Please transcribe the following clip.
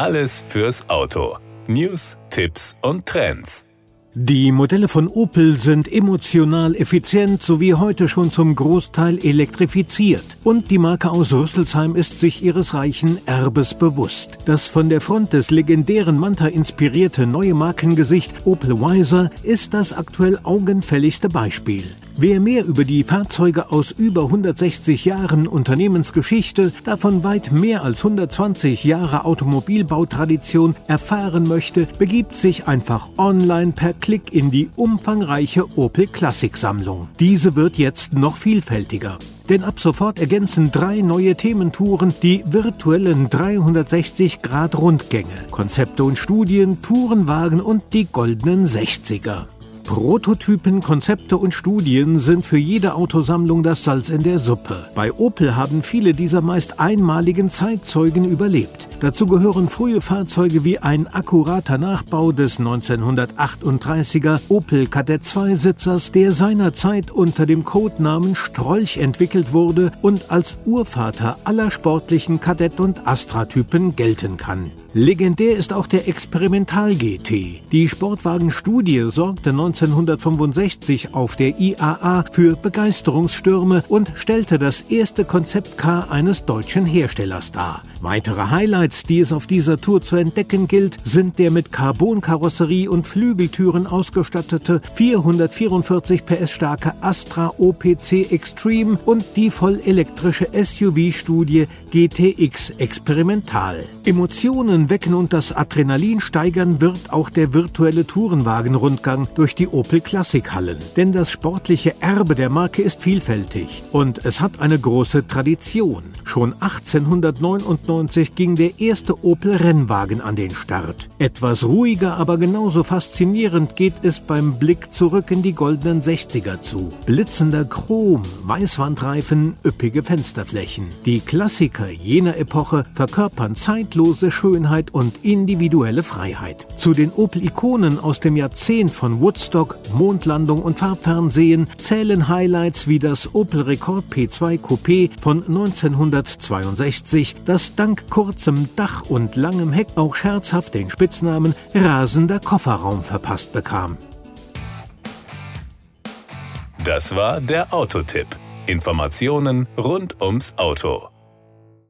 Alles fürs Auto. News, Tipps und Trends. Die Modelle von Opel sind emotional effizient sowie heute schon zum Großteil elektrifiziert. Und die Marke aus Rüsselsheim ist sich ihres reichen Erbes bewusst. Das von der Front des legendären Manta inspirierte neue Markengesicht Opel Wiser ist das aktuell augenfälligste Beispiel. Wer mehr über die Fahrzeuge aus über 160 Jahren Unternehmensgeschichte, davon weit mehr als 120 Jahre Automobilbautradition erfahren möchte, begibt sich einfach online per Klick in die umfangreiche Opel Klassik Sammlung. Diese wird jetzt noch vielfältiger. Denn ab sofort ergänzen drei neue Thementouren die virtuellen 360-Grad-Rundgänge, Konzepte und Studien, Tourenwagen und die goldenen 60er. Prototypen, Konzepte und Studien sind für jede Autosammlung das Salz in der Suppe. Bei Opel haben viele dieser meist einmaligen Zeitzeugen überlebt. Dazu gehören frühe Fahrzeuge wie ein akkurater Nachbau des 1938er Opel Kadett 2 Sitzers, der seinerzeit unter dem Codenamen Strolch entwickelt wurde und als Urvater aller sportlichen Kadett- und Astra-Typen gelten kann. Legendär ist auch der Experimental GT. Die Sportwagenstudie sorgte 1965 auf der IAA für Begeisterungsstürme und stellte das erste Konzeptcar eines deutschen Herstellers dar. Weitere Highlights, die es auf dieser Tour zu entdecken gilt, sind der mit Carbonkarosserie und Flügeltüren ausgestattete 444 PS starke Astra OPC Extreme und die vollelektrische SUV-Studie GTX Experimental. Emotionen wecken und das Adrenalin steigern wird auch der virtuelle Tourenwagenrundgang durch die Opel Klassikhallen. Denn das sportliche Erbe der Marke ist vielfältig und es hat eine große Tradition. Schon 1899 ging der erste Opel Rennwagen an den Start. Etwas ruhiger, aber genauso faszinierend geht es beim Blick zurück in die goldenen 60er zu. Blitzender Chrom, Weißwandreifen, üppige Fensterflächen. Die Klassiker jener Epoche verkörpern zeitlose Schönheit und individuelle Freiheit. Zu den Opel-Ikonen aus dem Jahrzehnt von Woodstock, Mondlandung und Farbfernsehen zählen Highlights wie das Opel Rekord P2 Coupé von 1900 1962, das dank kurzem Dach und langem Heck auch scherzhaft den Spitznamen rasender Kofferraum verpasst bekam. Das war der Autotipp. Informationen rund ums Auto.